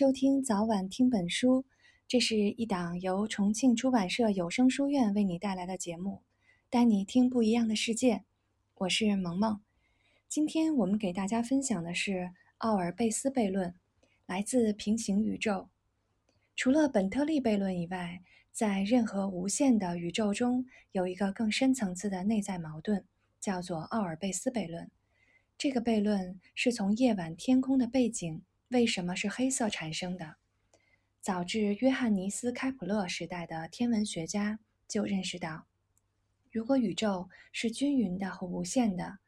收听早晚听本书，这是一档由重庆出版社有声书院为你带来的节目，带你听不一样的世界。我是萌萌，今天我们给大家分享的是奥尔贝斯悖论，来自平行宇宙。除了本特利悖论以外，在任何无限的宇宙中，有一个更深层次的内在矛盾，叫做奥尔贝斯悖论。这个悖论是从夜晚天空的背景。为什么是黑色产生的？早至约翰尼斯·开普勒时代的天文学家就认识到，如果宇宙是均匀的和无限的，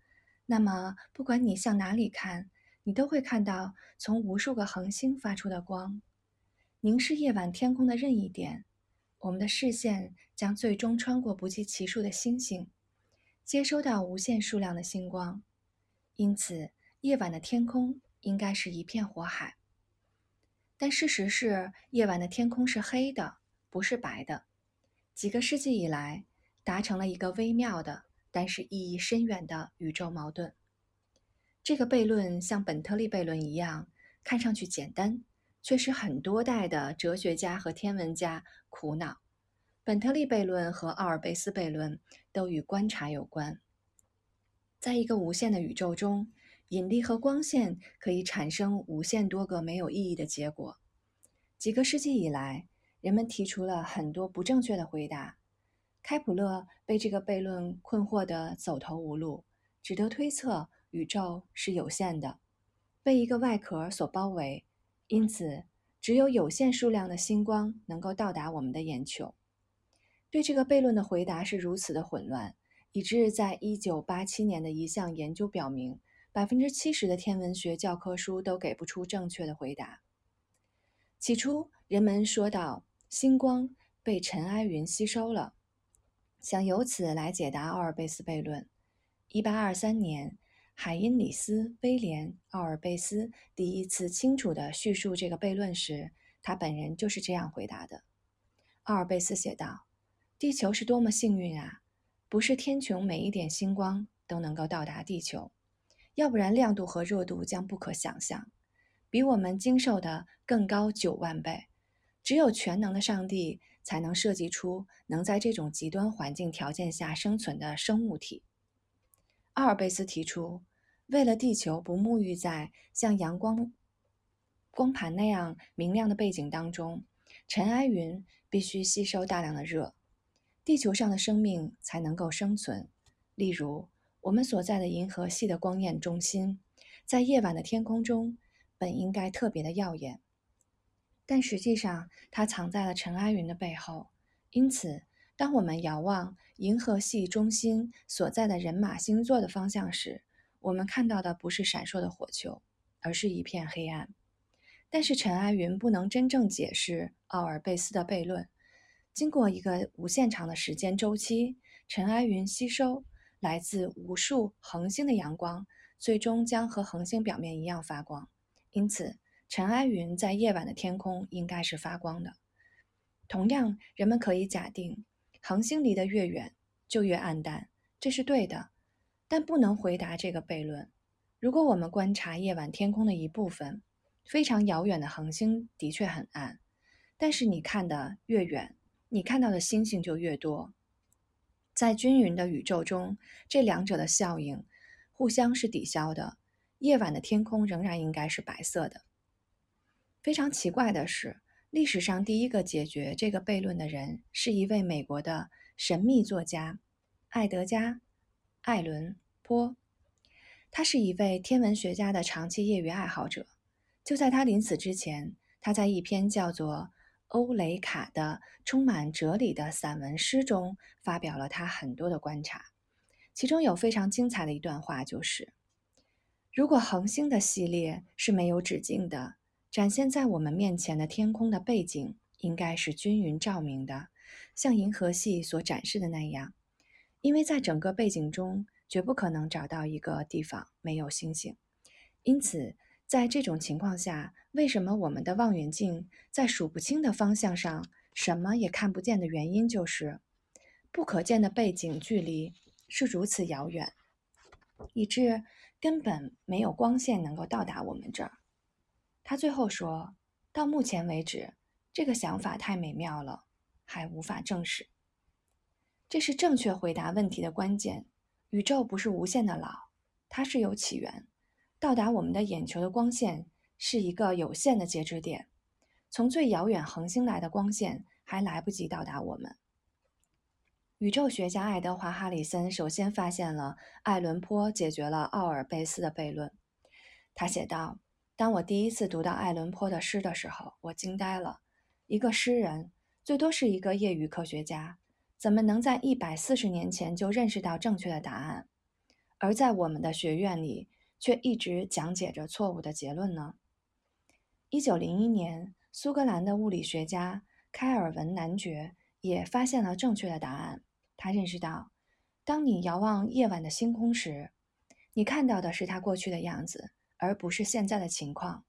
那么不管你向哪里看，你都会看到从无数个恒星发出的光。凝视夜晚天空的任意点，我们的视线将最终穿过不计其数的星星，接收到无限数量的星光。因此，夜晚的天空。应该是一片火海，但事实是，夜晚的天空是黑的，不是白的。几个世纪以来，达成了一个微妙的，但是意义深远的宇宙矛盾。这个悖论像本特利悖论一样，看上去简单，却使很多代的哲学家和天文家苦恼。本特利悖论和奥尔贝斯悖论都与观察有关，在一个无限的宇宙中。引力和光线可以产生无限多个没有意义的结果。几个世纪以来，人们提出了很多不正确的回答。开普勒被这个悖论困惑得走投无路，只得推测宇宙是有限的，被一个外壳所包围，因此只有有限数量的星光能够到达我们的眼球。对这个悖论的回答是如此的混乱，以致在1987年的一项研究表明。百分之七十的天文学教科书都给不出正确的回答。起初，人们说道：“星光被尘埃云吸收了，想由此来解答奥尔贝斯悖论。”一八二三年，海因里斯·威廉·奥尔贝斯第一次清楚地叙述这个悖论时，他本人就是这样回答的。奥尔贝斯写道：“地球是多么幸运啊！不是天穹每一点星光都能够到达地球。”要不然，亮度和热度将不可想象，比我们经受的更高九万倍。只有全能的上帝才能设计出能在这种极端环境条件下生存的生物体。阿尔贝斯提出，为了地球不沐浴在像阳光光盘那样明亮的背景当中，尘埃云必须吸收大量的热，地球上的生命才能够生存。例如。我们所在的银河系的光焰中心，在夜晚的天空中本应该特别的耀眼，但实际上它藏在了尘埃云的背后。因此，当我们遥望银河系中心所在的人马星座的方向时，我们看到的不是闪烁的火球，而是一片黑暗。但是，尘埃云不能真正解释奥尔贝斯的悖论。经过一个无限长的时间周期，尘埃云吸收。来自无数恒星的阳光，最终将和恒星表面一样发光。因此，尘埃云在夜晚的天空应该是发光的。同样，人们可以假定，恒星离得越远就越暗淡，这是对的。但不能回答这个悖论。如果我们观察夜晚天空的一部分，非常遥远的恒星的确很暗，但是你看的越远，你看到的星星就越多。在均匀的宇宙中，这两者的效应互相是抵消的。夜晚的天空仍然应该是白色的。非常奇怪的是，历史上第一个解决这个悖论的人是一位美国的神秘作家艾德加·艾伦·坡。他是一位天文学家的长期业余爱好者。就在他临死之前，他在一篇叫做……欧雷卡的充满哲理的散文诗中，发表了他很多的观察，其中有非常精彩的一段话，就是：如果恒星的系列是没有止境的，展现在我们面前的天空的背景应该是均匀照明的，像银河系所展示的那样，因为在整个背景中绝不可能找到一个地方没有星星，因此。在这种情况下，为什么我们的望远镜在数不清的方向上什么也看不见的原因，就是不可见的背景距离是如此遥远，以致根本没有光线能够到达我们这儿。他最后说：“到目前为止，这个想法太美妙了，还无法证实。这是正确回答问题的关键。宇宙不是无限的老，它是有起源。到达我们的眼球的光线是一个有限的截止点。从最遥远恒星来的光线还来不及到达我们。宇宙学家爱德华·哈里森首先发现了爱伦坡解决了奥尔贝斯的悖论。他写道：“当我第一次读到爱伦坡的诗的时候，我惊呆了。一个诗人，最多是一个业余科学家。”怎么能在一百四十年前就认识到正确的答案，而在我们的学院里却一直讲解着错误的结论呢？一九零一年，苏格兰的物理学家开尔文男爵也发现了正确的答案。他认识到，当你遥望夜晚的星空时，你看到的是它过去的样子，而不是现在的情况。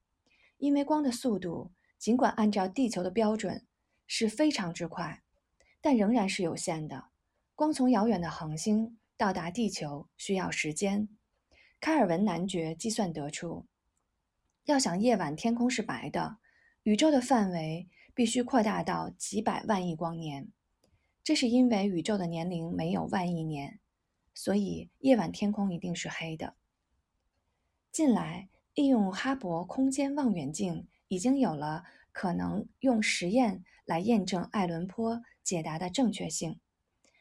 因为光的速度，尽管按照地球的标准是非常之快。但仍然是有限的。光从遥远的恒星到达地球需要时间。开尔文男爵计算得出，要想夜晚天空是白的，宇宙的范围必须扩大到几百万亿光年。这是因为宇宙的年龄没有万亿年，所以夜晚天空一定是黑的。近来，利用哈勃空间望远镜已经有了可能用实验来验证爱伦坡。解答的正确性，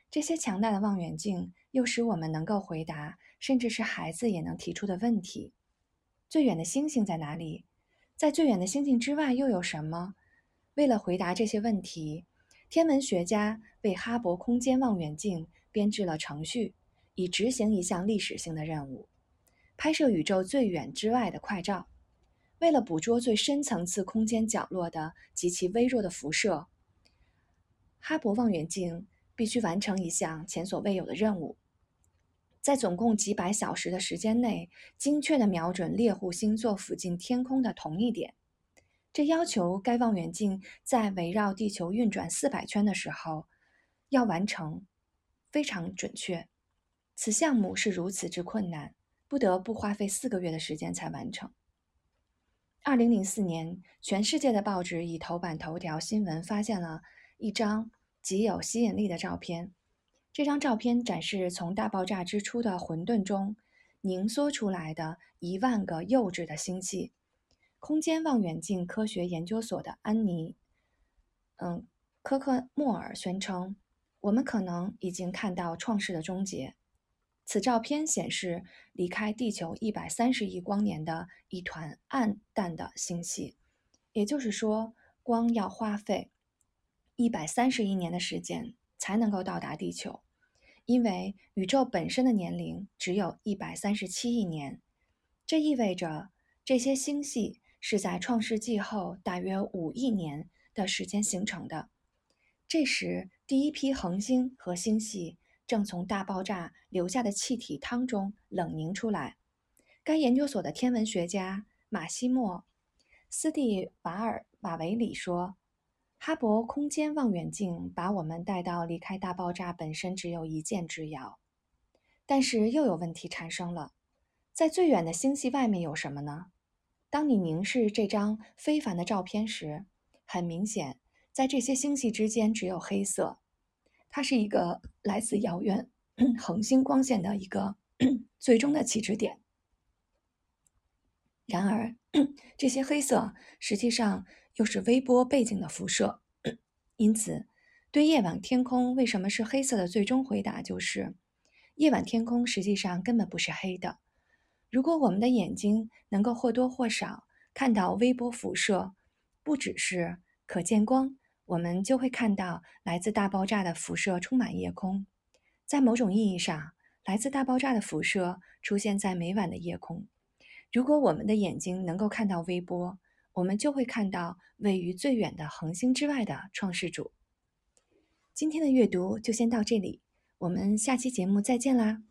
这些强大的望远镜又使我们能够回答，甚至是孩子也能提出的问题：最远的星星在哪里？在最远的星星之外又有什么？为了回答这些问题，天文学家为哈勃空间望远镜编制了程序，以执行一项历史性的任务——拍摄宇宙最远之外的快照。为了捕捉最深层次空间角落的极其微弱的辐射。哈勃望远镜必须完成一项前所未有的任务，在总共几百小时的时间内，精确地瞄准猎户星座附近天空的同一点。这要求该望远镜在围绕地球运转四百圈的时候，要完成非常准确。此项目是如此之困难，不得不花费四个月的时间才完成。二零零四年，全世界的报纸以头版头条新闻发现了。一张极有吸引力的照片。这张照片展示从大爆炸之初的混沌中凝缩出来的一万个幼稚的星系。空间望远镜科学研究所的安妮，嗯，科克莫尔宣称，我们可能已经看到创世的终结。此照片显示离开地球一百三十亿光年的一团暗淡的星系，也就是说，光要花费。一百三十亿年的时间才能够到达地球，因为宇宙本身的年龄只有一百三十七亿年。这意味着这些星系是在创世纪后大约五亿年的时间形成的。这时，第一批恒星和星系正从大爆炸留下的气体汤中冷凝出来。该研究所的天文学家马西莫·斯蒂瓦尔瓦维里说。哈勃空间望远镜把我们带到离开大爆炸本身只有一箭之遥，但是又有问题产生了。在最远的星系外面有什么呢？当你凝视这张非凡的照片时，很明显，在这些星系之间只有黑色。它是一个来自遥远恒星光线的一个最终的起止点。然而，这些黑色实际上。又是微波背景的辐射，因此，对夜晚天空为什么是黑色的最终回答就是：夜晚天空实际上根本不是黑的。如果我们的眼睛能够或多或少看到微波辐射，不只是可见光，我们就会看到来自大爆炸的辐射充满夜空。在某种意义上，来自大爆炸的辐射出现在每晚的夜空。如果我们的眼睛能够看到微波，我们就会看到位于最远的恒星之外的创世主。今天的阅读就先到这里，我们下期节目再见啦！